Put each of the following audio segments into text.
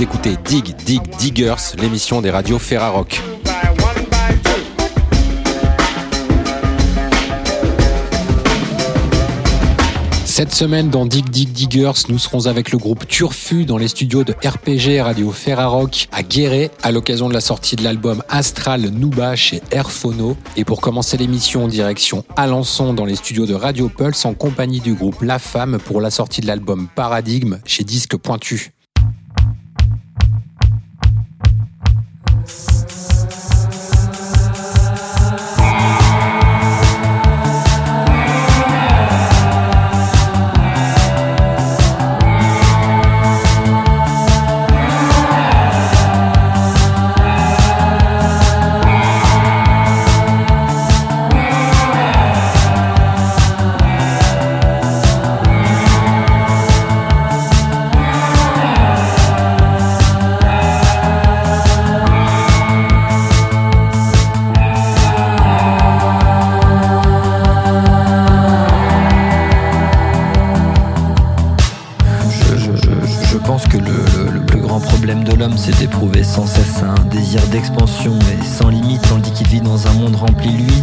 Écoutez Dig Dig Diggers, l'émission des radios Ferrarock. Cette semaine dans Dig Dig Diggers, nous serons avec le groupe Turfu dans les studios de RPG Radio Ferrarock à Guéret à l'occasion de la sortie de l'album Astral Nuba chez Airphono. Et pour commencer l'émission, direction Alençon dans les studios de Radio Pulse en compagnie du groupe La Femme pour la sortie de l'album Paradigme chez Disque Pointu. D'expansion et sans limite, tandis qu'il vit dans un monde rempli, lui,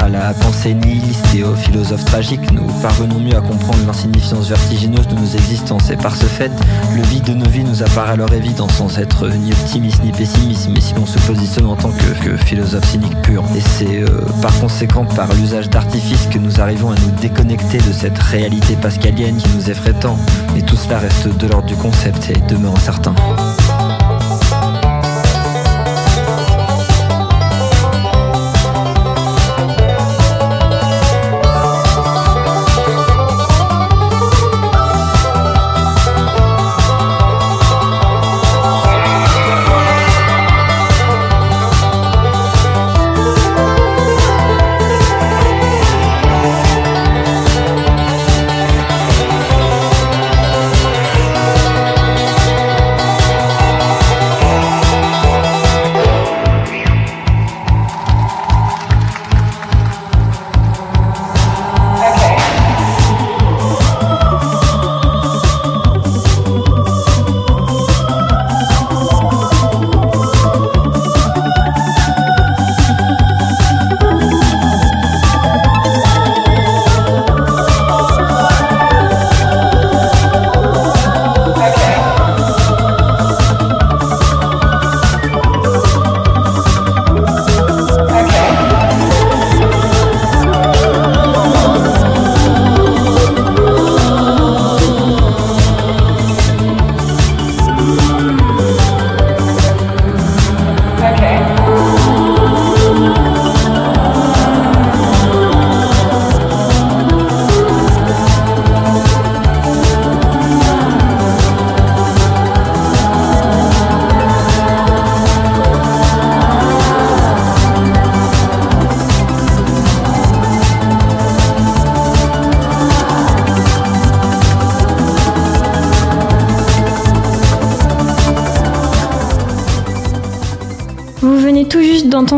à la pensée nihiliste et aux philosophes tragiques, nous parvenons mieux à comprendre l'insignifiance vertigineuse de nos existences. Et par ce fait, le vide de nos vies nous apparaît alors évident, sans être ni optimiste ni pessimiste, mais si l'on se positionne en tant que, philosophe cynique pur. Et c'est euh, par conséquent par l'usage d'artifices que nous arrivons à nous déconnecter de cette réalité pascalienne qui nous effraie tant. Mais tout cela reste de l'ordre du concept et demeure incertain.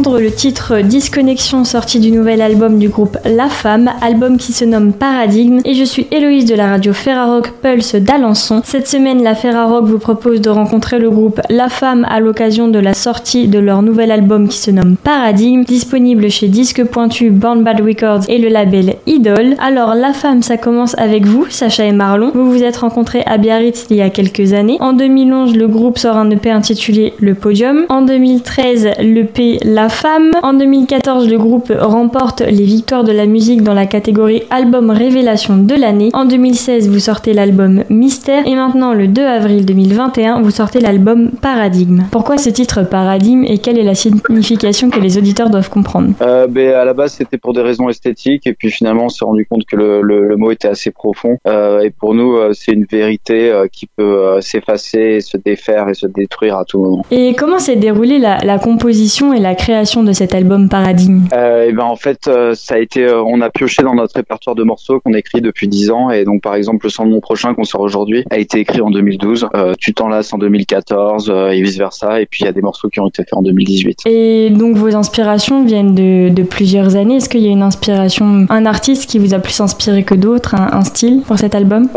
Le titre Disconnexion sorti du nouvel album du groupe La Femme, album qui se nomme Paradigme. Et je suis Héloïse de la radio Ferrarock Pulse d'Alençon. Cette semaine, la Ferrarock vous propose de rencontrer le groupe La Femme à l'occasion de la sortie de leur nouvel album qui se nomme Paradigme, disponible chez Disque Pointu, Born Bad Records et le label Idol. Alors, La Femme, ça commence avec vous, Sacha et Marlon. Vous vous êtes rencontrés à Biarritz il y a quelques années. En 2011, le groupe sort un EP intitulé Le Podium. En 2013, l'EP la Femme. En 2014, le groupe remporte les victoires de la musique dans la catégorie Album Révélation de l'année. En 2016, vous sortez l'album Mystère. Et maintenant, le 2 avril 2021, vous sortez l'album Paradigme. Pourquoi ce titre Paradigme et quelle est la signification que les auditeurs doivent comprendre? Euh, ben, À la base, c'était pour des raisons esthétiques. Et puis finalement, on s'est rendu compte que le, mot était assez profond. Euh, et pour nous, euh, c'est une vérité euh, qui peut s'effacer, se défaire et se détruire à tout moment. Et comment s'est déroulée la, la composition et la création de cet album Paradigme euh, Et ben en fait, euh, ça a été, euh, on a pioché dans notre répertoire de morceaux qu'on écrit depuis 10 ans. Et donc par exemple, le son de mon prochain qu'on sort aujourd'hui a été écrit en 2012, euh, Tu t'en lasses en 2014 euh, et vice versa. Et puis il y a des morceaux qui ont été faits en 2018. Et donc vos inspirations viennent de, de plusieurs années. Est-ce qu'il y a une inspiration, un artiste qui vous a plus inspiré que d'autres, un, un, style pour cet album?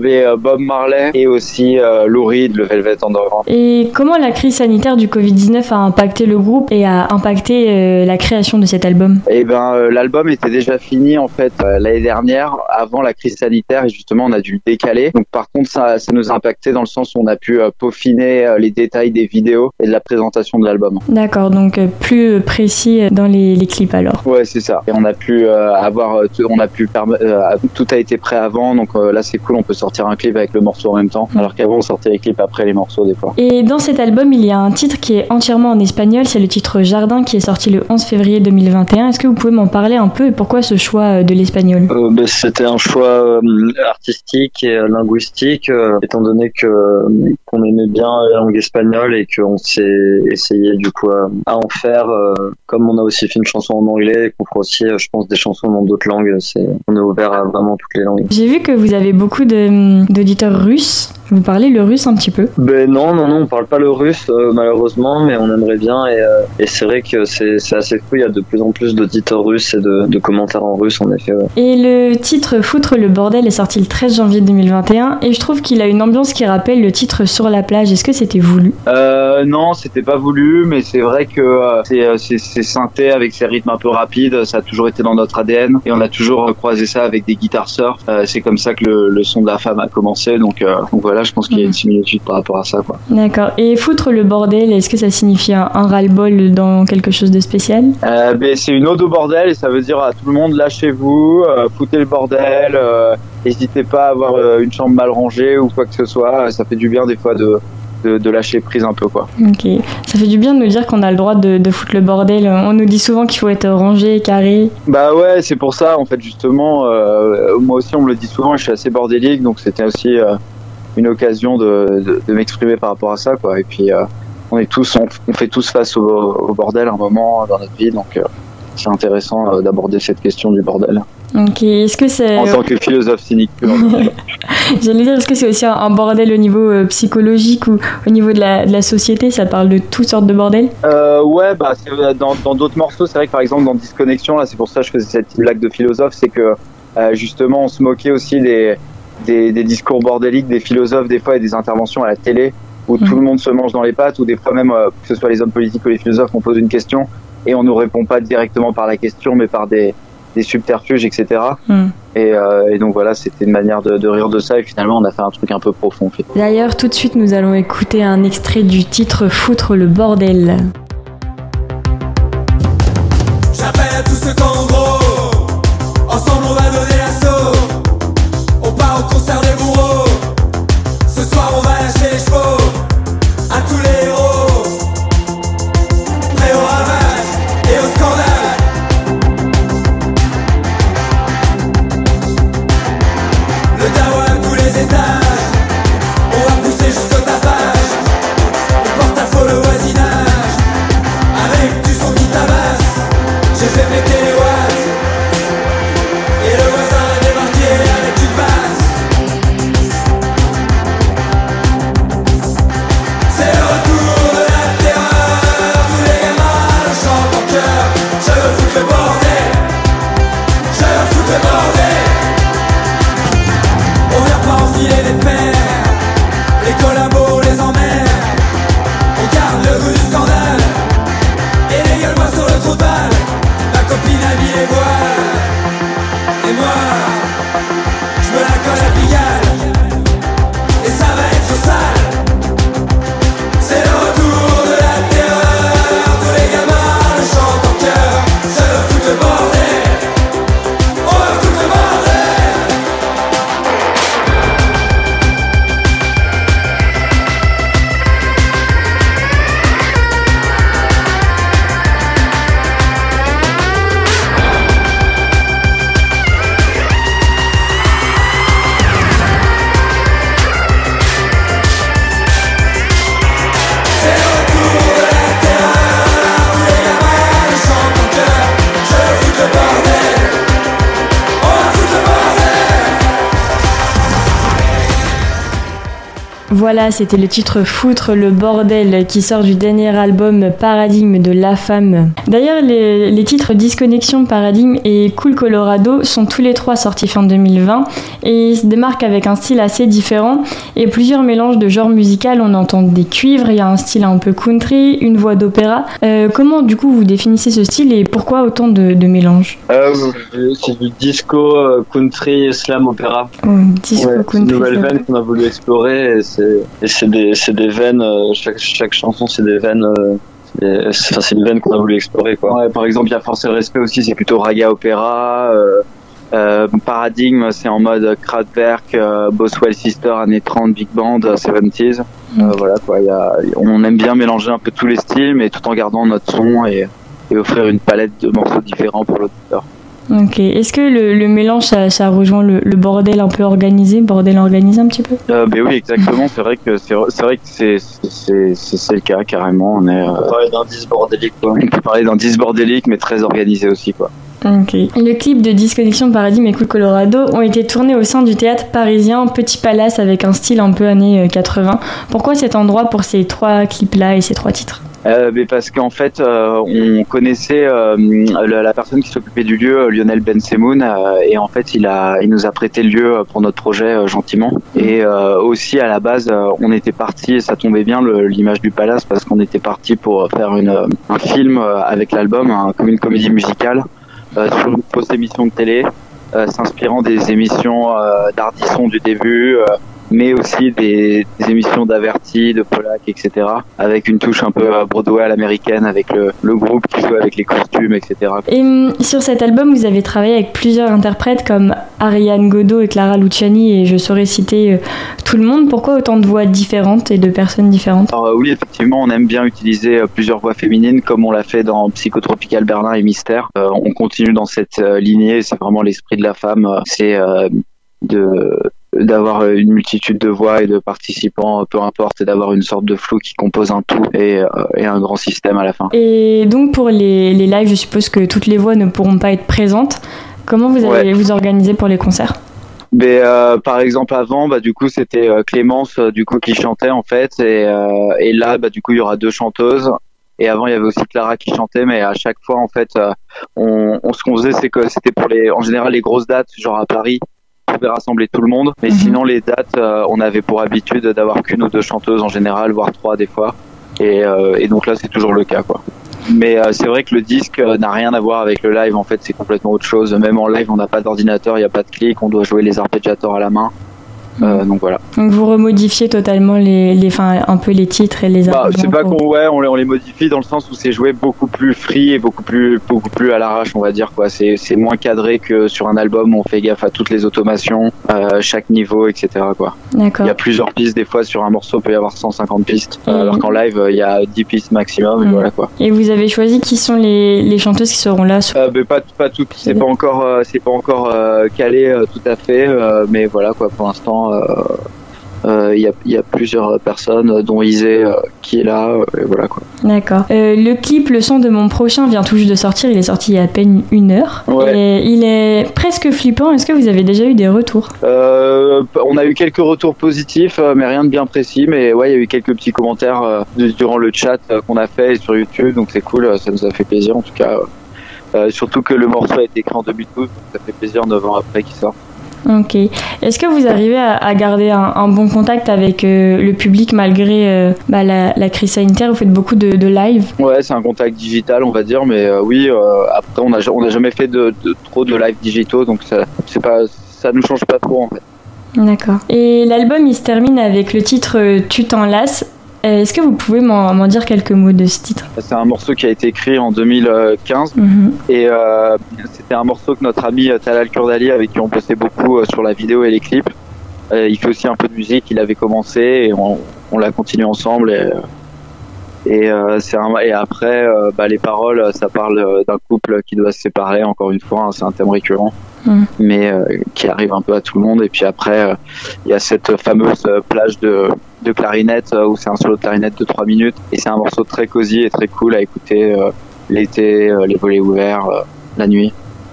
Mais, Bob Marley et aussi Lou Reed, le Velvet Underground. Et comment la crise sanitaire du Covid-19 a impacté le groupe et a impacté euh, la création de cet album Eh ben, euh, l'album était déjà fini en fait euh, l'année dernière, avant la crise sanitaire, et justement on a dû le décaler. Donc par contre, ça, ça nous a impacté dans le sens où on a pu peaufiner les détails des vidéos et de la présentation de l'album. D'accord, donc plus précis dans les, les, clips alors. Ouais, c'est ça. Et on a pu avoir, on a pu tout a été prêt avant, donc là c'est cool, on peut sortir un clip avec le morceau en même temps, alors qu'avant on sortait les clips après les morceaux des fois. Et dans cet album, il y a un titre qui est entièrement en espagnol, c'est le titre Jardin qui est sorti le 11 février 2021. Est-ce que vous pouvez m'en parler un peu et pourquoi ce choix de l'espagnol? Euh, bah, C'était un choix euh, artistique et linguistique, euh, étant donné que qu'on aimait bien la langue espagnole et qu'on s'est essayé du coup à en faire. comme on a aussi fait une chanson en anglais et qu'on fera aussi, je pense, des chansons dans d'autres langues, c'est on est ouvert à vraiment toutes les langues. J'ai vu que vous avez beaucoup d'auditeurs russes. Vous parlez le russe un petit peu Ben non, non, non, on parle pas le russe malheureusement, mais on aimerait bien et, et c'est vrai que c'est assez fou, il y a de plus en plus d'auditeurs russes et de, de, commentaires en russe en effet. Ouais. Et le titre Foutre le bordel est sorti le 13 janvier 2021 et je trouve qu'il a une ambiance qui rappelle le titre Sur la plage. Est-ce que c'était voulu? Euh, Non, c'était pas voulu, mais c'est vrai que euh, c'est synthé avec ses rythmes un peu rapides, ça a toujours été dans notre ADN et on a toujours croisé ça avec des guitares surf. Euh, c'est comme ça que le, le, son de la femme a commencé, donc, euh, donc voilà, je pense qu'il y a une similitude par rapport à ça. D'accord. Et Foutre le bordel, est-ce que ça signifie un, un ras-le-bol dans quelque chose de spécial? Euh, ben, C'est une ode au bordel et ça veut dire à tout le monde lâchez-vous, euh, foutez le bordel, euh, n'hésitez pas à avoir euh, une chambre mal rangée ou quoi que ce soit. Ça fait du bien des fois de, de, de lâcher prise un peu. quoi. Ok, ça fait du bien de nous dire qu'on a le droit de, de foutre le bordel. On nous dit souvent qu'il faut être rangé, carré. Bah ouais, c'est pour ça en fait justement. moi aussi on me le dit souvent, je suis assez bordélique donc c'était aussi une occasion de, de, de m'exprimer par rapport à ça quoi. Et puis on est tous, on, on, fait tous face au, au, bordel à un moment dans notre vie, donc euh, c'est intéressant euh, d'aborder cette question du bordel. Ok, est-ce que c'est en tant que philosophe cynique J'allais dire, est-ce que c'est aussi un, un, bordel au niveau euh, psychologique ou au niveau de la, de la, société? Ça parle de toutes sortes de bordel euh, Ouais, bah dans d'autres morceaux, c'est vrai que par exemple dans Disconnexion, là, c'est pour ça que je faisais cette blague de philosophe, c'est que euh, justement on se moquait aussi des, des, des discours bordéliques des philosophes des fois et des interventions à la télé où mmh. tout le monde se mange dans les pattes, ou des fois même, euh, que ce soit les hommes politiques ou les philosophes, on pose une question et on ne répond pas directement par la question, mais par des, des subterfuges, etc. Mmh. Et, euh, et, donc voilà, c'était une manière de, de, rire de ça, et finalement on a fait un truc un peu profond. D'ailleurs, tout de suite, nous allons écouter un extrait du titre Foutre le bordel. J'appelle à tous Voilà, c'était le titre Foutre le bordel qui sort du dernier album Paradigme de La Femme. D'ailleurs, les, les titres Disconnexion, Paradigme et Cool Colorado sont tous les trois sortis fin 2020 et ils se démarquent avec un style assez différent et plusieurs mélanges de genres musicaux. On entend des cuivres, il y a un style un peu country, une voix d'opéra. Euh, comment du coup vous définissez ce style et pourquoi autant de, de mélanges? Euh, c'est du disco, euh, country, slam, opéra. Oh, Disco Ouais, c'est une country. nouvelle veine qu'on a voulu explorer et c'est et c'est des c'est des veines euh, chaque chaque chanson c'est des veines euh, c'est une veine qu'on a voulu explorer quoi. Ouais, par exemple, il y a Force et Respect aussi, c'est plutôt raga opéra. Euh, euh, Paradigme, c'est en mode Kraftwerk, euh, Boswell Sister, années 30, Big Band, euh, 70s. Euh, Mm. voilà quoi, il y a, on aime bien mélanger un peu tous les styles, mais tout en gardant notre son et, et offrir une palette de morceaux différents pour l'auditeur. Ok. Est-ce que le, le mélange ça, ça rejoint le, le bordel un peu organisé, bordel organisé un petit peu? Euh, ben oui, exactement. C'est vrai que c'est c'est vrai que c'est c'est le cas carrément. On est On euh, peut parler d'indice bordélique quoi. on peut parler d'un disque bordélique, mais très organisé aussi quoi. Le clip de Disconnexion Paradigme et Cool Colorado ont été tournés au sein du théâtre parisien Petit Palace avec un style un peu années euh, 80. Pourquoi cet endroit pour ces trois clips-là et ces trois titres? Euh, mais parce qu'en fait, euh, on connaissait euh, la, la personne qui s'occupait du lieu, euh, Lionel Ben Semoun, euh, et en fait, il a, il nous a prêté le lieu euh, pour notre projet euh, gentiment. Et euh, aussi à la base, euh, on était parti, et ça tombait bien l'image du palace parce qu'on était parti pour faire une, euh, un film euh, avec l'album, un- comme une comédie musicale euh, sur une fausse émission de télé, euh, s'inspirant des émissions euh, d'Ardisson du début. Mais aussi des, des émissions d'Averti, de Polak, etc. Avec une touche un peu euh, Broadway à l'américaine, avec le, le groupe qui joue avec les costumes, etc. Et hum, sur cet album, vous avez travaillé avec plusieurs interprètes comme Ariane Godot et Clara Luciani, et je saurais citer euh, tout le monde. Pourquoi autant de voix différentes et de personnes différentes? Alors euh, oui, effectivement, on aime bien utiliser euh, plusieurs voix féminines, comme on l'a fait dans Psychotropical Berlin et Mystère. Euh, on continue dans cette lignée, c'est vraiment l'esprit de la femme, c'est euh, de d'avoir euh, une multitude de voix et de participants, euh, peu importe, et d'avoir une sorte de flou qui compose un tout et, euh, et un grand système à la fin. Et donc pour les, les lives, je suppose que toutes les voix ne pourront pas être présentes. Comment vous allez Ouais. vous organiser pour les concerts? Mais euh, par exemple avant, bah du coup c'était Clémence du coup qui chantait en fait et, euh, et là bah du coup il y aura deux chanteuses et avant il y avait aussi Clara qui chantait mais à chaque fois en fait on, on ce qu'on faisait c'est que c'était pour les en général les grosses dates genre à Paris pouvait rassembler tout le monde mais Mhm. sinon les dates euh, on avait pour habitude d'avoir qu'une ou deux chanteuses en général voire trois des fois et, euh, et donc là c'est toujours le cas quoi. Mais euh, c'est vrai que le disque n'a rien à voir avec le live. En fait, c'est complètement autre chose. Même en live, on n'a pas d'ordinateur, il n'y a pas de clic, on doit jouer les arpégiateurs à la main. Euh, donc voilà. Donc vous remodifiez totalement les, les, un peu les titres et les Bah, c'est pas pour- qu'on ouais, on les, on les modifie dans le sens où c'est joué beaucoup plus free et beaucoup plus beaucoup plus à l'arrache, on va dire quoi. C'est c'est moins cadré que sur un album où on fait gaffe à toutes les automations, euh, chaque niveau, etc. quoi. D'accord. Il y a plusieurs pistes des fois sur un morceau, il peut y avoir 150 pistes, Et- alors qu'en live euh, il y a 10 pistes maximum. Et Mm. voilà quoi. Et vous avez choisi qui sont les, les chanteuses qui seront là sur- mais pas pas tout, c'est pas encore c'est pas encore calé tout à fait, mais voilà quoi. Pour l'instant. Euh, euh, Il y, a, il y a plusieurs personnes, dont Isée euh, qui est là, euh, et voilà quoi. D'accord. Le clip, le son de mon prochain vient tout juste de sortir. Il est sorti il y a à peine une heure. Ouais. Et il est presque flippant. Est-ce que vous avez déjà eu des retours? On a eu quelques retours positifs, mais rien de bien précis. Mais ouais, il y a eu quelques petits commentaires du- durant le chat qu'on a fait sur YouTube, donc c'est cool, ça nous a fait plaisir en tout cas. surtout que le morceau a été écrit en 2012, donc ça fait plaisir 9 ans après qu'il sort. Ok. Est-ce que vous arrivez à, à garder un, un bon contact avec euh, le public malgré euh, bah, la, la crise sanitaire? Vous faites beaucoup de, de live. Ouais, c'est un contact digital, on va dire, mais euh, oui. après, on a on n'a jamais fait de, de- trop de live digitaux, donc ça ça nous change pas trop en fait. D'accord. Et l'album, il se termine avec le titre Tu t'en lasses. Euh, Est-ce que vous pouvez m'en dire quelques mots de ce titre? C'est un morceau qui a été écrit en 2015 Mhm. Et euh, c'était un morceau que notre ami euh, Talal Kurdali, avec qui on bossait beaucoup sur la vidéo et les clips, euh, il fait aussi un peu de musique, il avait commencé et on, on l'a continué ensemble. Et, et, euh, c'est un, et après, bah, les paroles, ça parle d'un couple qui doit se séparer, encore une fois, hein, c'est un thème récurrent, Mm. mais euh, qui arrive un peu à tout le monde. Et puis après, euh, il y a cette fameuse euh, plage de, de clarinette euh, où c'est un solo de clarinette de 3 minutes. Et c'est un morceau très cosy et très cool à écouter euh, l'été, euh, les volets ouverts, euh, la nuit.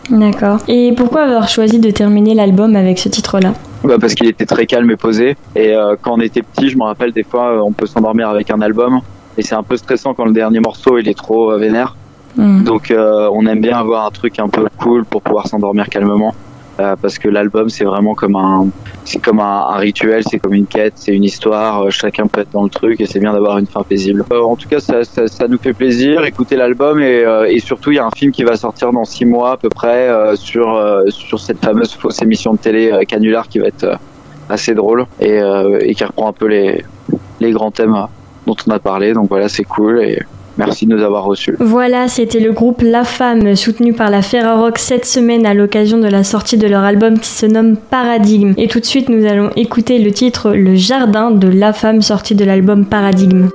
D'accord. Et pourquoi avoir choisi de terminer l'album avec ce titre-là? Bah parce qu'il était très calme et posé. Et quand on était petit, je me rappelle des fois, on peut s'endormir avec un album. Et c'est un peu stressant quand le dernier morceau il est trop vénère. Mm. Donc on aime bien avoir un truc un peu cool pour pouvoir s'endormir calmement. Euh, parce que l'album c'est vraiment comme un c'est comme un, rituel, c'est comme une quête, c'est une histoire, euh, chacun peut être dans le truc et c'est bien d'avoir une fin paisible. Euh, en tout cas, ça, nous fait plaisir, écouter l'album et, surtout il y a un film qui va sortir dans six mois à peu près sur sur cette fameuse émission de télé Canular qui va être assez drôle et, et qui reprend un peu les les grands thèmes dont on a parlé. Donc voilà, c'est cool et Merci de nous avoir reçus. Voilà, c'était le groupe La Femme, soutenu par la Ferrarock cette semaine à l'occasion de la sortie de leur album qui se nomme Paradigme. Et tout de suite, nous allons écouter le titre Le Jardin de La Femme sorti de l'album Paradigme.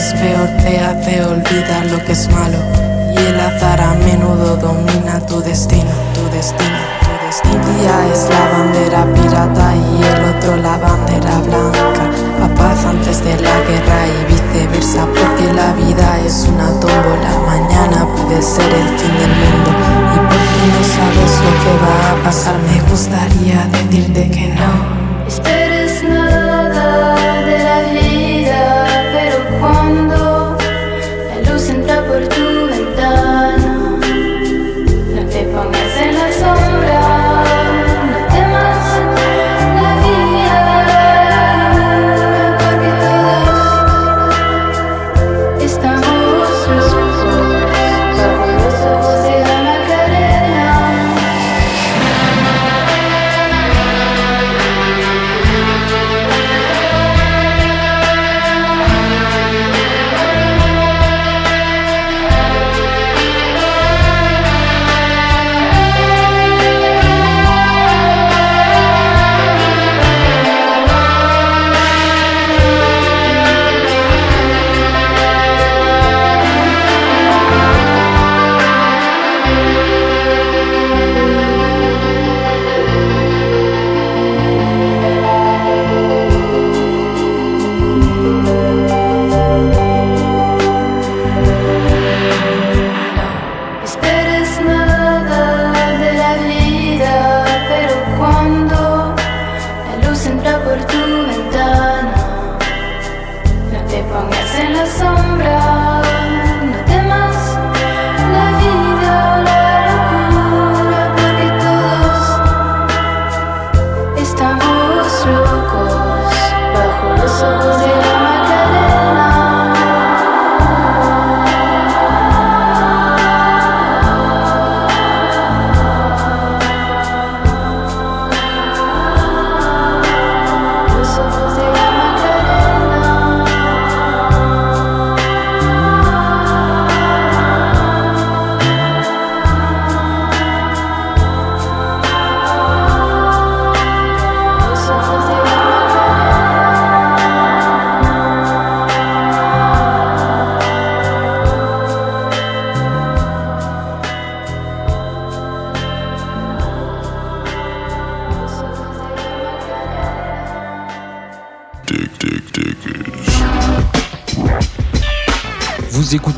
es peor te hace olvidar lo que es malo y el azar a menudo domina tu destino, tu destino, tu destino. Un día es la bandera pirata y el otro la bandera blanca. A paz antes de la guerra y viceversa, porque la vida es una tómbola. Mañana puede ser el fin del mundo y porque no sabes lo que va a pasar, me gustaría decirte que no.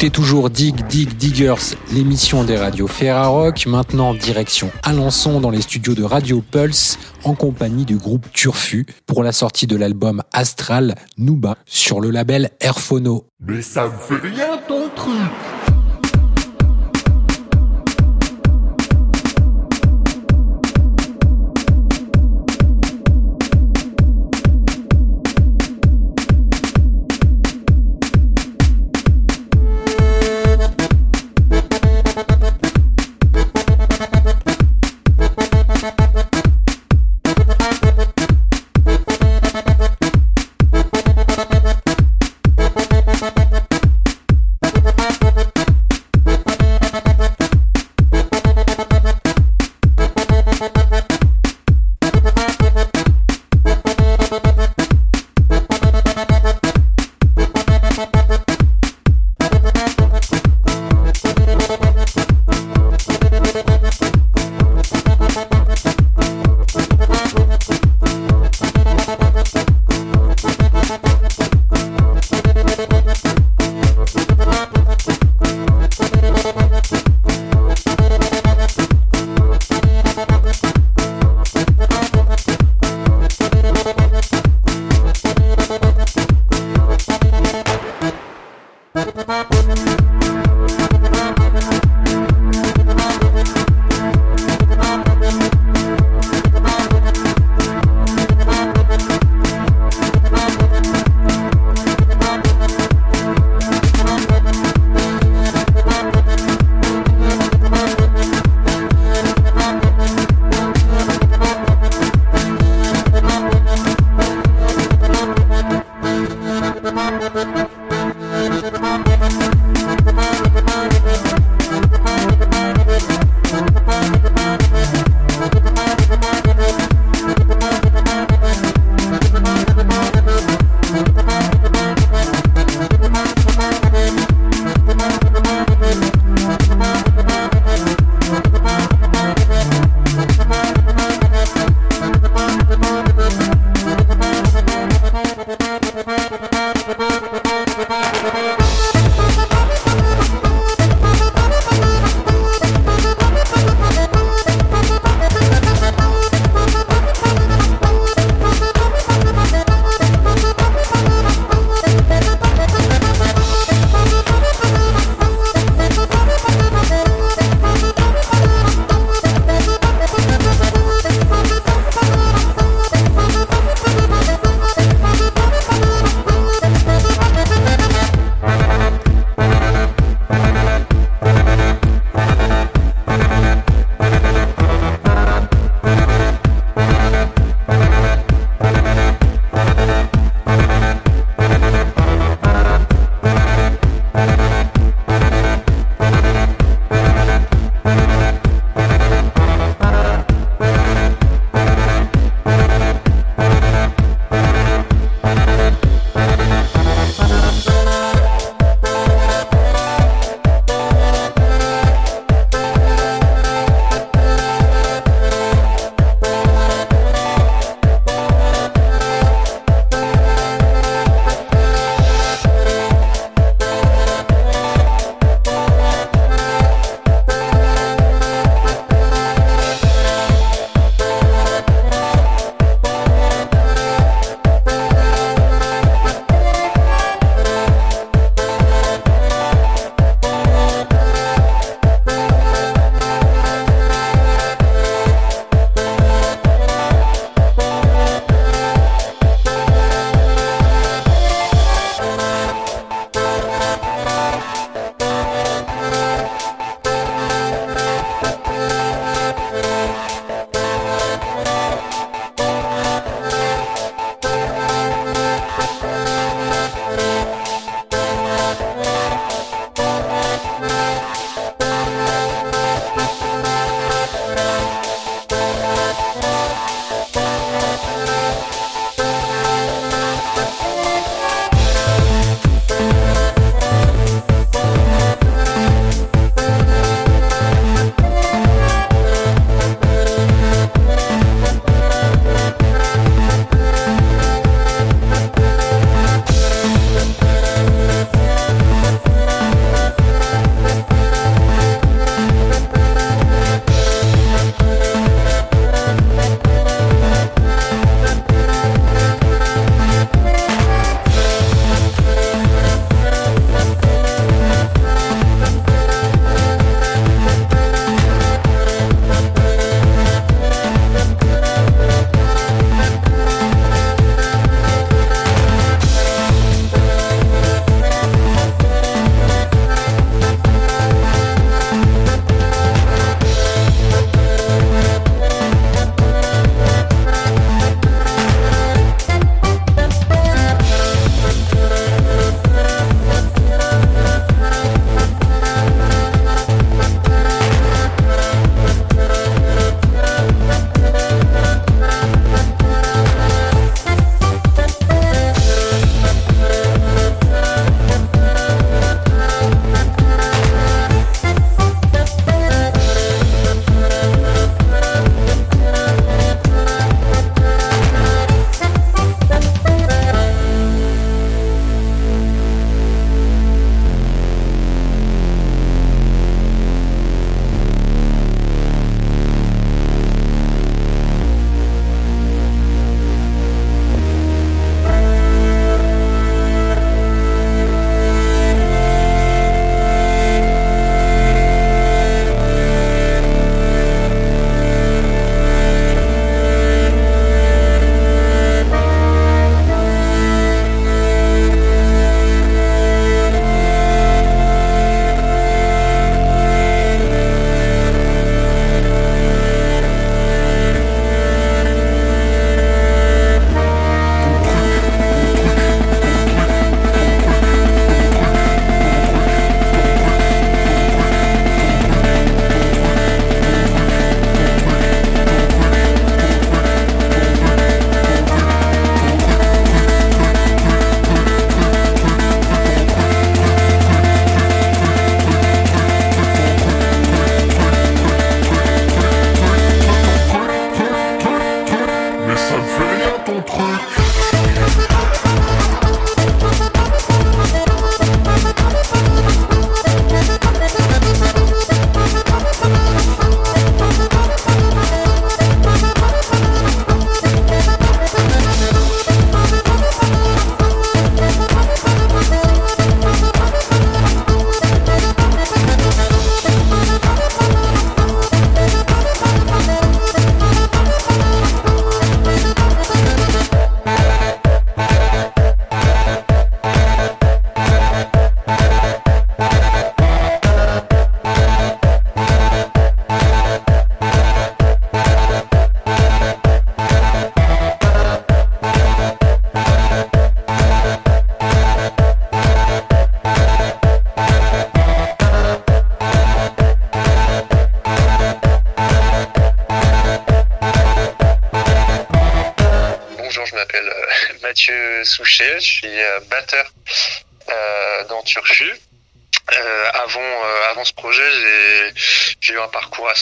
Écoutez toujours Dig Dig Diggers, l'émission des radios Ferrarock, maintenant direction Alençon dans les studios de Radio Pulse en compagnie du groupe Turfu pour la sortie de l'album Astral Nuba sur le label Airphono. Mais ça me fait rien ton truc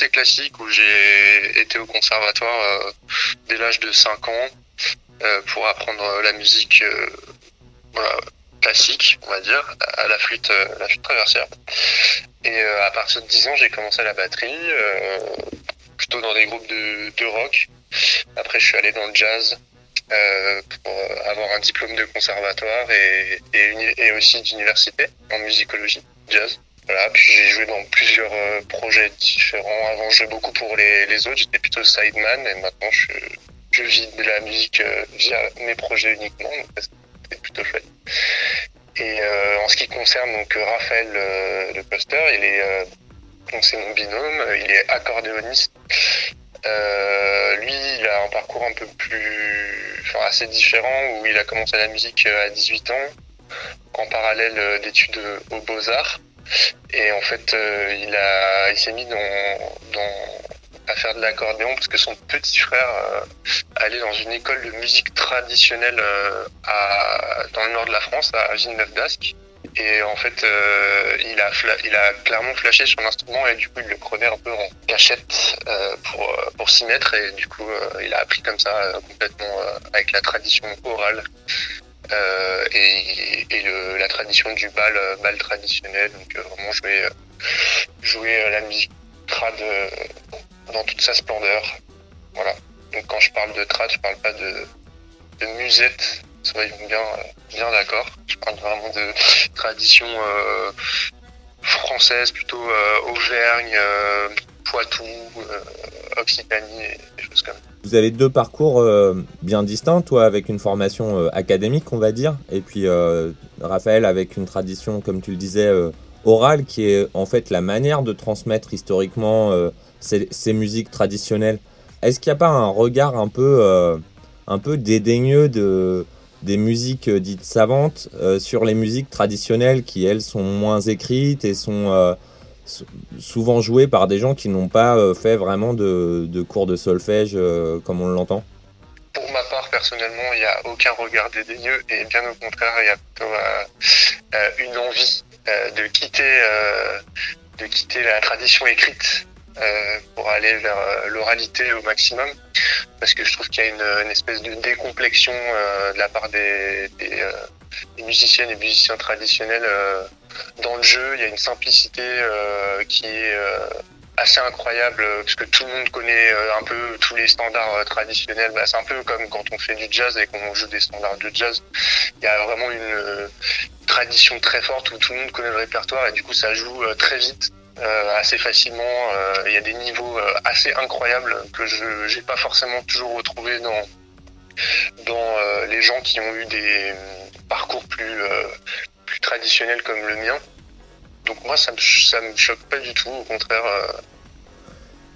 assez classique où j'ai été au conservatoire dès l'âge de 5 ans pour apprendre la musique classique, on va dire, à la flûte, la flûte traversière. Et à partir de 10 ans, j'ai commencé la batterie plutôt dans des groupes de, rock. Après, je suis allé dans le jazz euh, pour avoir un diplôme de conservatoire et aussi d'université en musicologie, jazz. Voilà, puis j'ai joué dans plusieurs euh, projets différents. Avant, je jouais beaucoup pour les, autres, j'étais plutôt sideman et maintenant je, vis de la musique euh, via mes projets uniquement, donc c'est plutôt chouette. Et euh, en ce qui concerne donc Raphaël le poster, il est donc c'est mon binôme, il est accordéoniste. Lui, il a un parcours un peu plus, enfin assez différent où il a commencé la musique à 18 ans en parallèle d'études aux Beaux Arts. Et en fait, euh, il s'est mis à faire de l'accordéon parce que son petit frère euh, allait dans une école de musique traditionnelle euh, dans le nord de la France, à Villeneuve d'Ascq. Et en fait, il, a clairement flashé sur l'instrument et du coup, il le prenait un peu en cachette pour, s'y mettre. Et du coup, il a appris comme ça, complètement avec la tradition orale et, et la tradition du bal, bal traditionnel. Donc, vraiment jouer, jouer la musique trad dans toute sa splendeur. Voilà. Donc, quand je parle de trad, je parle pas de, musette soyons bien, bien d'accord. Je parle vraiment de tradition euh, française, plutôt euh, Auvergne, euh, Poitou, euh, Occitanie, des choses comme ça. Vous avez deux parcours euh, bien distincts, toi avec une formation euh, académique, on va dire, et puis Raphaël avec une tradition, comme tu le disais, orale, qui est en fait la manière de transmettre historiquement ces, musiques traditionnelles. Est-ce qu'il n'y a pas un regard un peu, un peu dédaigneux de, des musiques dites savantes sur les musiques traditionnelles qui, elles, sont moins écrites et sont souvent jouées par des gens qui n'ont pas euh, fait vraiment de, cours de solfège euh, comme on l'entend. Pour ma part, personnellement, il n'y a aucun regard dédaigneux et bien au contraire, il y a plutôt euh, une envie de quitter, de quitter la tradition écrite pour aller vers l'oralité au maximum. Parce que je trouve qu'il y a une, espèce de décomplexion de la part des, des, des, musiciennes et musiciens traditionnels dans le jeu. Il y a une simplicité qui est assez incroyable parce que tout le monde connaît un peu tous les standards traditionnels. Bah, c'est un peu comme quand on fait du jazz et qu'on joue des standards de jazz. Il y a vraiment une tradition très forte où tout le monde connaît le répertoire et du coup ça joue très vite euh, assez facilement. Euh, il y a des niveaux euh, assez incroyables que je n'ai pas forcément toujours retrouvé dans, dans les gens qui ont eu des parcours plus, plus traditionnels comme le mien. Donc moi, ça me, ça me choque pas du tout, au contraire.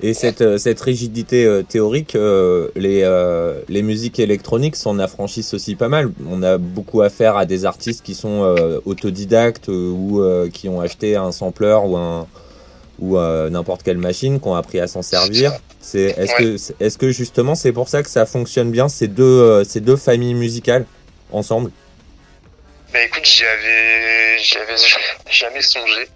Et cette, cette rigidité euh, théorique, euh, les, euh, les musiques électroniques s'en affranchissent aussi pas mal. On a beaucoup affaire à des artistes qui sont autodidactes ou qui ont acheté un sampler ou un, ou euh, n'importe quelle machine qu'on a appris à s'en servir. C'est est-ce ouais. que est-ce que justement c'est pour ça que ça fonctionne bien ces deux euh, ces deux familles musicales ensemble? Bah écoute, j'y avais j'avais jamais songé.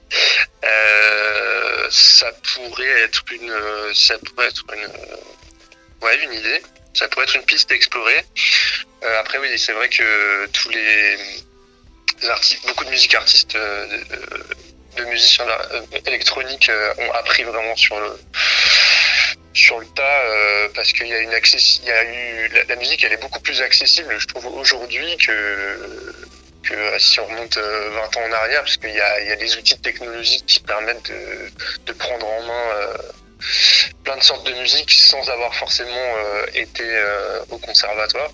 Euh, ça pourrait être une ça pourrait être une ouais une idée. Ça pourrait être une piste à explorer. Euh, après oui, c'est vrai que tous les artistes, beaucoup de musiques artistes de musiciens euh, électroniques euh, ont appris vraiment sur le sur le tas euh, parce qu'il y a une access il y a eu la, la, musique elle est beaucoup plus accessible je trouve aujourd'hui que que si on remonte 20 ans en arrière parce qu'il y y a des outils technologiques qui permettent de, prendre en main euh, plein de sortes de musique sans avoir forcément euh, été euh, au conservatoire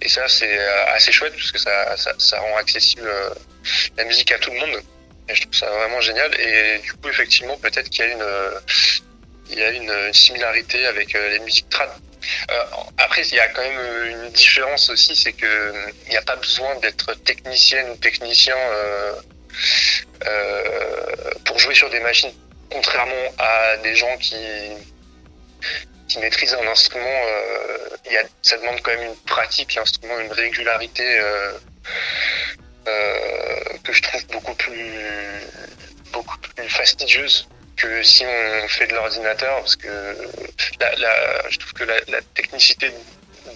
et ça c'est assez chouette parce que ça, ça, rend accessible la musique à tout le monde et je trouve ça vraiment génial. Et du coup, effectivement, peut-être qu'il y a une, il y a une, similarité avec euh, les musiques trad. Euh, après, il y a quand même une différence aussi, c'est que il n'y a pas besoin d'être technicienne ou technicien euh, euh, pour jouer sur des machines, contrairement à des gens qui qui maîtrise un instrument, y a, ça demande quand même une pratique, l'instrument, une régularité que je trouve beaucoup plus beaucoup plus fastidieuse que si on fait de l'ordinateur, parce que je trouve que la, technicité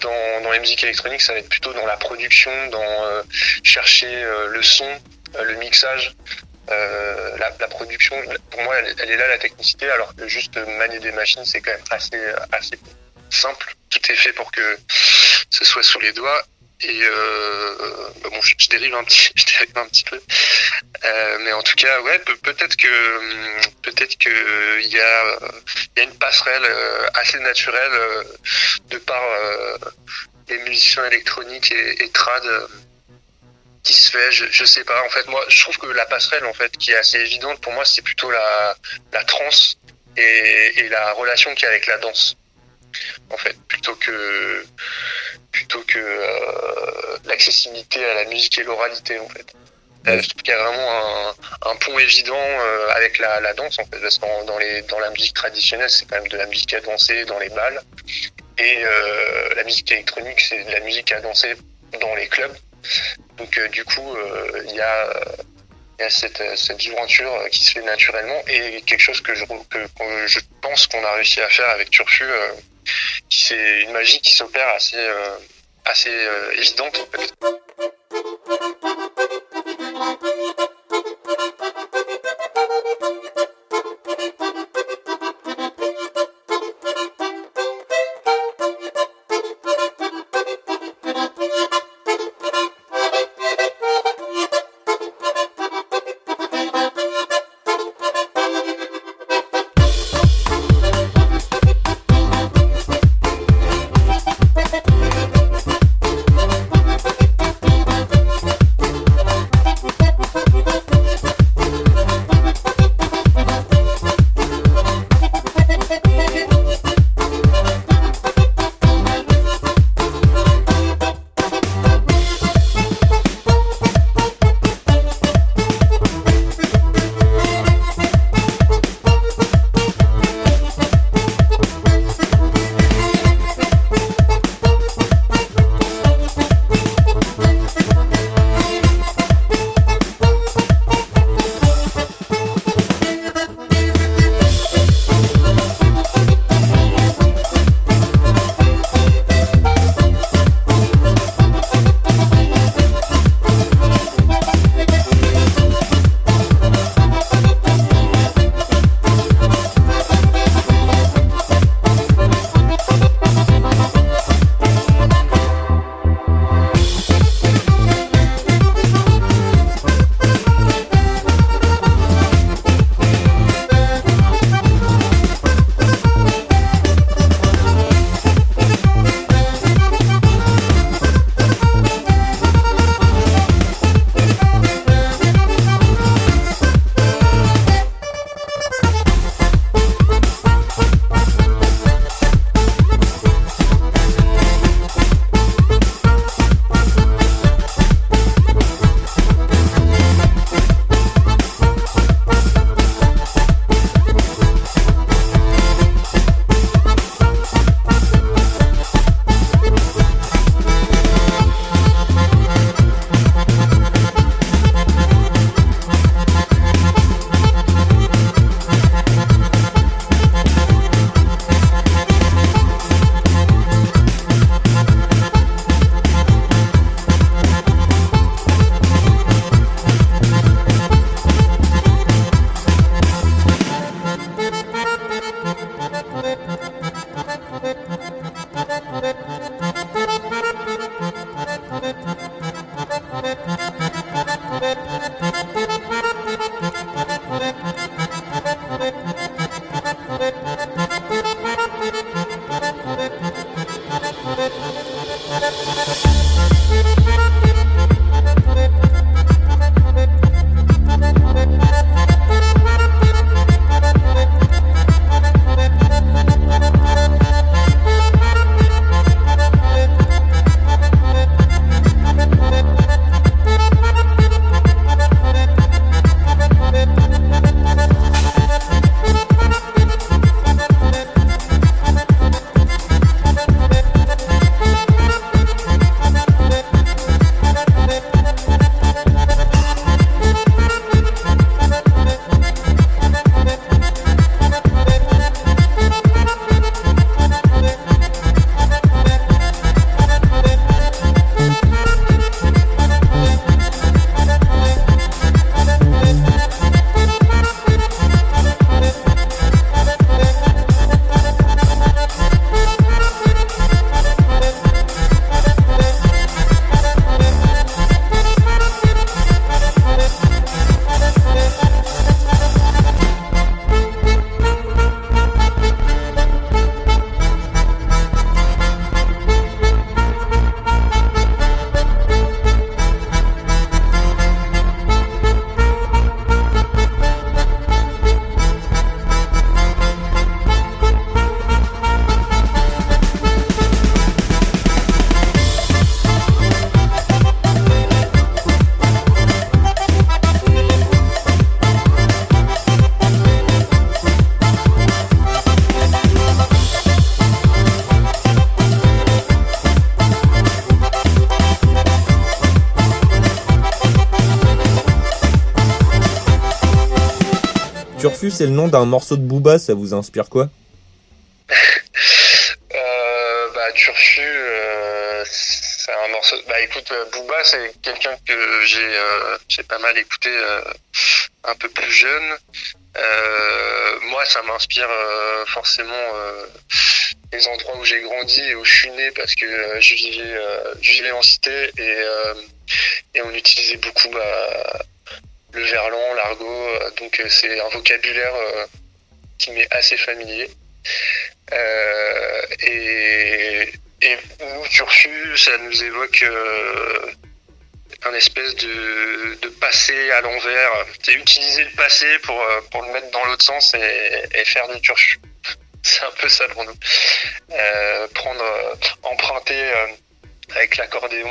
dans, dans, les musiques électroniques, ça va être plutôt dans la production, dans euh, chercher euh, le son, euh, le mixage. La, production, pour moi, elle, elle, est là la technicité, alors que juste manier des machines, c'est quand même assez, assez simple. Tout est fait pour que ce soit sous les doigts. Et euh, bah bon, je, dérive un petit, je dérive un petit peu, euh, mais en tout cas, ouais, peut-être que peut-être que il y a il y a une passerelle euh, assez naturelle euh, de par les musiciens électroniques et, et trad qui se fait. Je, je sais pas. En fait, moi, je trouve que la passerelle, en fait, qui est assez évidente pour moi, c'est plutôt la la trance et, et la relation qu'il y a avec la danse. En fait, plutôt que plutôt que euh, l'accessibilité à la musique et l'oralité en fait. Euh, je trouve qu'il y a vraiment un, un pont évident euh, avec la, la, danse en fait, parce que dans, les, dans la musique traditionnelle, c'est quand même de la musique à danser dans les balles, et euh, la musique électronique, c'est de la musique à danser dans les clubs. Donc du coup, il y a il y a cette, cette jointure qui se fait naturellement et quelque chose que je, que, que je pense qu'on a réussi à faire avec Turfu, c'est une magie qui s'opère assez, euh, assez euh, évidente. C'est le nom d'un morceau de Booba, ça vous inspire quoi? Euh, Bah, Turfu, euh, c'est un morceau. Bah, écoute, euh, Booba, c'est quelqu'un que j'ai pas mal écouté un peu plus jeune. Moi, ça m'inspire forcément les endroits où j'ai grandi et où je suis né parce que je vivais, je vivais en cité et, et on utilisait beaucoup bah, le verlan, l'argot. euh, donc euh, c'est un vocabulaire euh, qui m'est assez familier. Et, et nous, Turfu, ça nous évoque un espèce de, passé à l'envers. C'est utiliser le passé pour, pour le mettre dans l'autre sens et, faire du Turfu. C'est un peu ça pour nous. Prendre, emprunter avec l'accordéon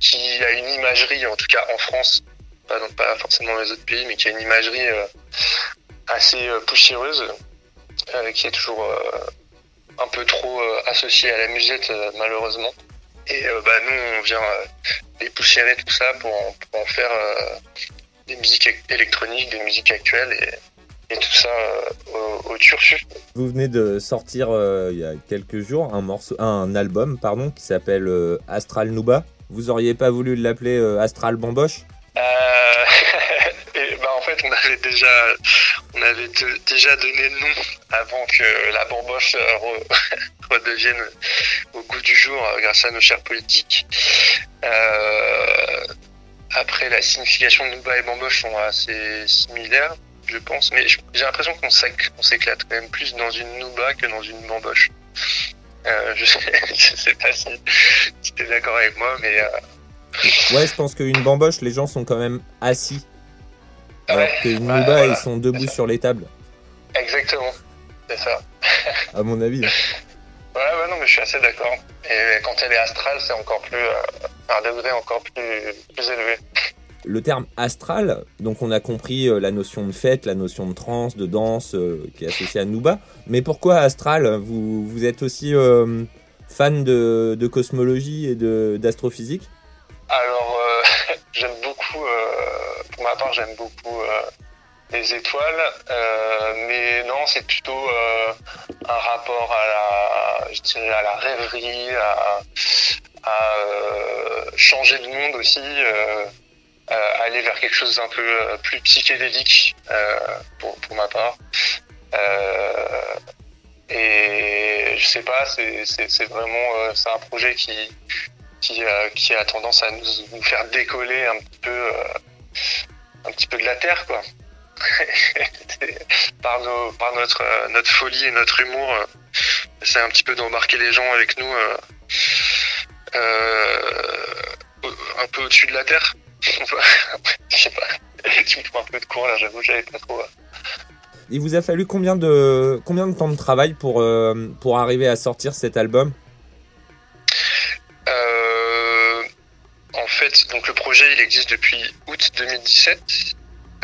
qui a une imagerie, en tout cas en France, pas, forcément les autres pays, mais qui a une imagerie euh, assez euh, poussiéreuse, euh, qui est toujours un peu trop associée à la musette, malheureusement. Et bah, nous, on vient dépoussiérer tout ça pour en, faire des musiques électroniques, des musiques actuelles et, tout ça au, au turfu. Vous venez de sortir il y a quelques jours un morceau, un album pardon, qui s'appelle Astral Nuba. Vous auriez pas voulu l'appeler Astral Bamboche? Euh, bah en fait, on avait déjà, on avait déjà donné le nom avant que la bamboche euh, re- redevienne au goût du jour euh, grâce à nos chers politiques. Euh, après, la signification de Nouba et bamboche sont assez similaires, je pense, mais j'ai l'impression qu'on s'éc- on s'éclate quand même plus dans une Nouba que dans une bamboche. Euh, je, sais, sais pas si, si t'es d'accord avec moi, mais euh, Ouais, je pense qu'une bamboche, les gens sont quand même assis. Alors Ouais, qu'une ouais, Nuba, voilà. ils sont debout sur les tables, exactement, c'est ça. à mon avis. Ouais, ouais, non, mais je suis assez d'accord. Et quand elle est astrale, c'est encore plus. euh, un degré encore plus, plus élevé. Le terme astral, donc on a compris euh, la notion de fête, la notion de trance, de danse euh, qui est associée à Nuba. Mais pourquoi astral? Vous, vous êtes aussi euh, fan de, de cosmologie et de- d'astrophysique? Alors, euh, j'aime beaucoup, euh, pour ma part, j'aime beaucoup euh, les étoiles, euh, mais non, c'est plutôt euh, un rapport à la, je dirais, à la rêverie, à, à euh, changer de monde aussi, aller vers quelque chose d'un peu plus psychédélique pour, pour ma part. Et je sais pas, c'est vraiment c'est un projet qui qui, euh, qui a tendance à nous, nous faire décoller un petit peu euh, un petit peu de la terre quoi. par nos par notre euh, notre folie et notre humour, c'est un petit peu d'embarquer les gens avec nous un peu au-dessus de la terre. Je sais pas. Tu me prends un peu de cours là, j'avoue, j'avais pas trop. Il vous a fallu combien de, combien de temps de travail pour, euh, pour arriver à sortir cet album? Euh, en fait, donc le projet il existe depuis août 2017.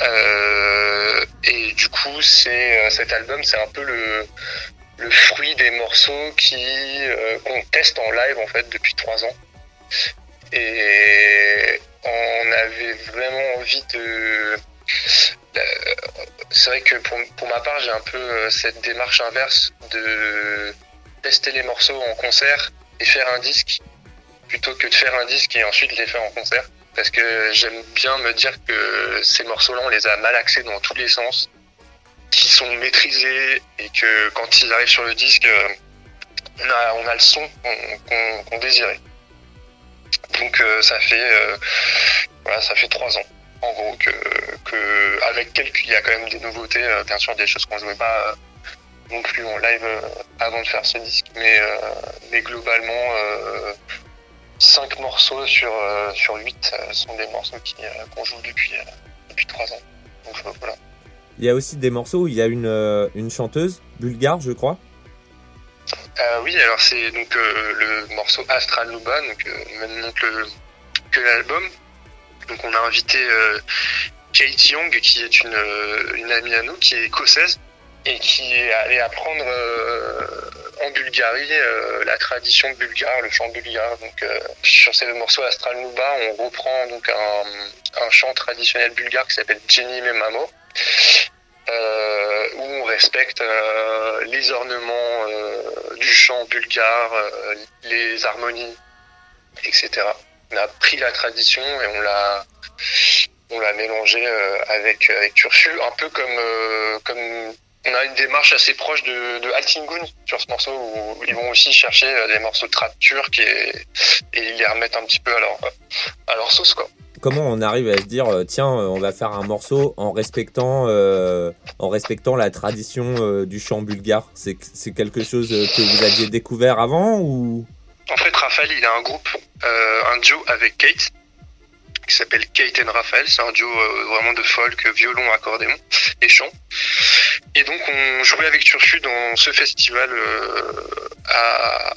Euh, et du coup, c'est euh, cet album, c'est un peu le, le fruit des morceaux qui euh, qu'on teste en live en fait depuis trois ans. Et on avait vraiment envie de. C'est vrai que pour, pour ma part, j'ai un peu cette démarche inverse de tester les morceaux en concert et faire un disque plutôt que de faire un disque et ensuite les faire en concert. Parce que j'aime bien me dire que ces morceaux-là, on les a malaxés dans tous les sens, qu'ils sont maîtrisés et que quand ils arrivent sur le disque, euh, on a, le son qu'on désirait. Donc euh, ça fait euh, ça fait trois ans en gros que, avec quelques il y a quand même des nouveautés, bien sûr des choses qu'on jouait pas non plus en live avant de faire ce disque, mais mais globalement euh, cinq morceaux sur euh, sur huit euh, sont des morceaux euh, qu'on joue depuis euh, depuis trois ans. Donc voilà. Il y a aussi des morceaux où il y a une, une chanteuse bulgare, je crois. Oui, alors c'est donc le morceau Astral Nuba, donc même nom que l'album. Donc on a invité Kate Young, qui est une, une amie à nous, qui est écossaise et qui est allée apprendre en Bulgarie euh, la tradition bulgare, le chant bulgare. Donc euh, sur ce morceau Astral Nuba, on reprend donc un, un chant traditionnel bulgare qui s'appelle Jenny Memamo. euh, où on respecte euh, les ornements euh, du chant bulgare, euh, les harmonies, etc. On a pris la tradition et on l'a on l'a mélangé avec avec Turfu, un peu comme comme on a une démarche assez proche de, de Altingun sur ce morceau où ils vont aussi chercher euh, des morceaux de trap turc et, et ils les remettent un petit peu à leur à leur sauce quoi. Comment on arrive à se dire euh, tiens euh, on va faire un morceau en respectant euh, en respectant la tradition euh, du chant bulgare? C'est c'est quelque chose que vous aviez découvert avant ou? En fait, Raphaël, il a un groupe, euh, un duo avec Kate, qui s'appelle Kate and Raphaël. C'est un duo euh, vraiment de folk, violon, accordéon et chant. Et donc, on jouait avec Turfu dans ce festival euh, à,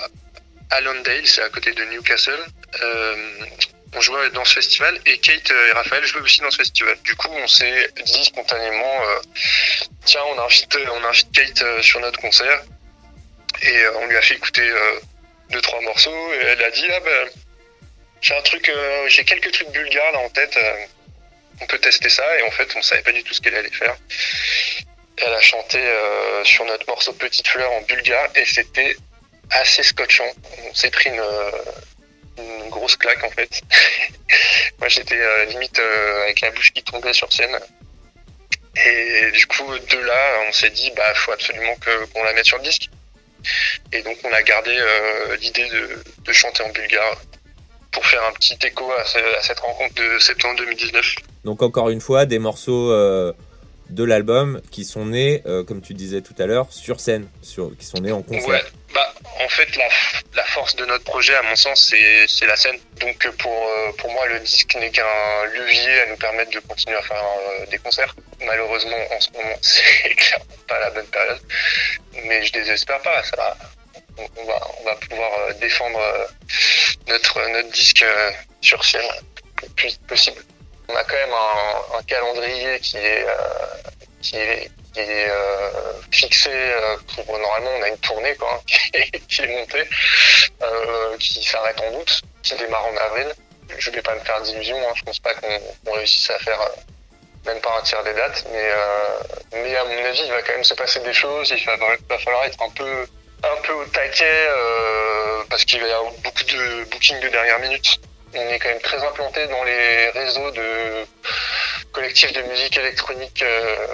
à Londale, c'est à côté de Newcastle. Euh, on jouait dans ce festival et Kate et Raphaël jouaient aussi dans ce festival. Du coup, on s'est dit spontanément, tiens, on invite, on invite Kate sur notre concert. Et on lui a fait écouter deux trois morceaux et elle a dit ah ben j'ai un truc euh, j'ai quelques trucs bulgares là en tête euh, on peut tester ça et en fait on savait pas du tout ce qu'elle allait faire. Elle a chanté euh, sur notre morceau Petite Fleur en bulgare et c'était assez scotchant. On s'est pris une, grosse claque en fait. Moi j'étais limite avec la bouche qui tombait sur scène. Et du coup de là on s'est dit bah faut absolument qu'on la mette sur le disque. Et donc on a gardé l'idée de chanter en bulgare pour faire un petit écho à, ce- à cette rencontre de septembre 2019. Donc encore une fois, des morceaux euh, de l'album qui sont nés, euh, comme tu disais tout à l'heure, sur scène, sur, qui sont nés en concert. Ouais, bah en fait la, la force de notre projet à mon sens c'est la scène. Donc pour euh, pour moi le disque n'est qu'un levier à nous permettre de continuer à faire des concerts. Malheureusement en ce moment c'est clairement pas la bonne période, mais je désespère pas. Ça on, va on va pouvoir euh, défendre euh, notre notre disque euh, sur scène le plus possible. On a quand même un, calendrier qui est qui est fixé pour normalement on a une tournée quoi, qui, est, montée, qui s'arrête en août, qui démarre en avril. Je vais pas me faire d'illusions, hein, je pense pas qu'on réussisse à faire même pas un tiers des dates, mais mais à mon avis il va quand même se passer des choses, il va falloir être un peu un peu au taquet euh, parce qu'il va y avoir beaucoup de bookings de dernière minute. On est quand même très implanté dans les réseaux de collectifs de musique électronique euh,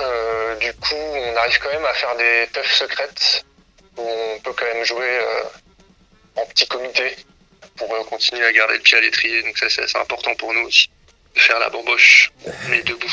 euh, du coup, on arrive quand même à faire des teufs secrètes où on peut quand même jouer en petit comité pour continuer à garder le pied à l'étrier. Donc ça, c'est important pour nous aussi de faire la bamboche, mais debout.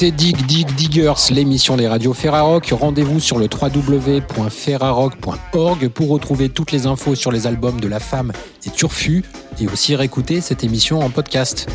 C'était Dig Dig Diggers, l'émission des radios Ferrarock. Rendez-vous sur le www.ferrarock.org pour retrouver toutes les infos sur les albums de La Femme et Turfu et aussi réécouter cette émission en podcast.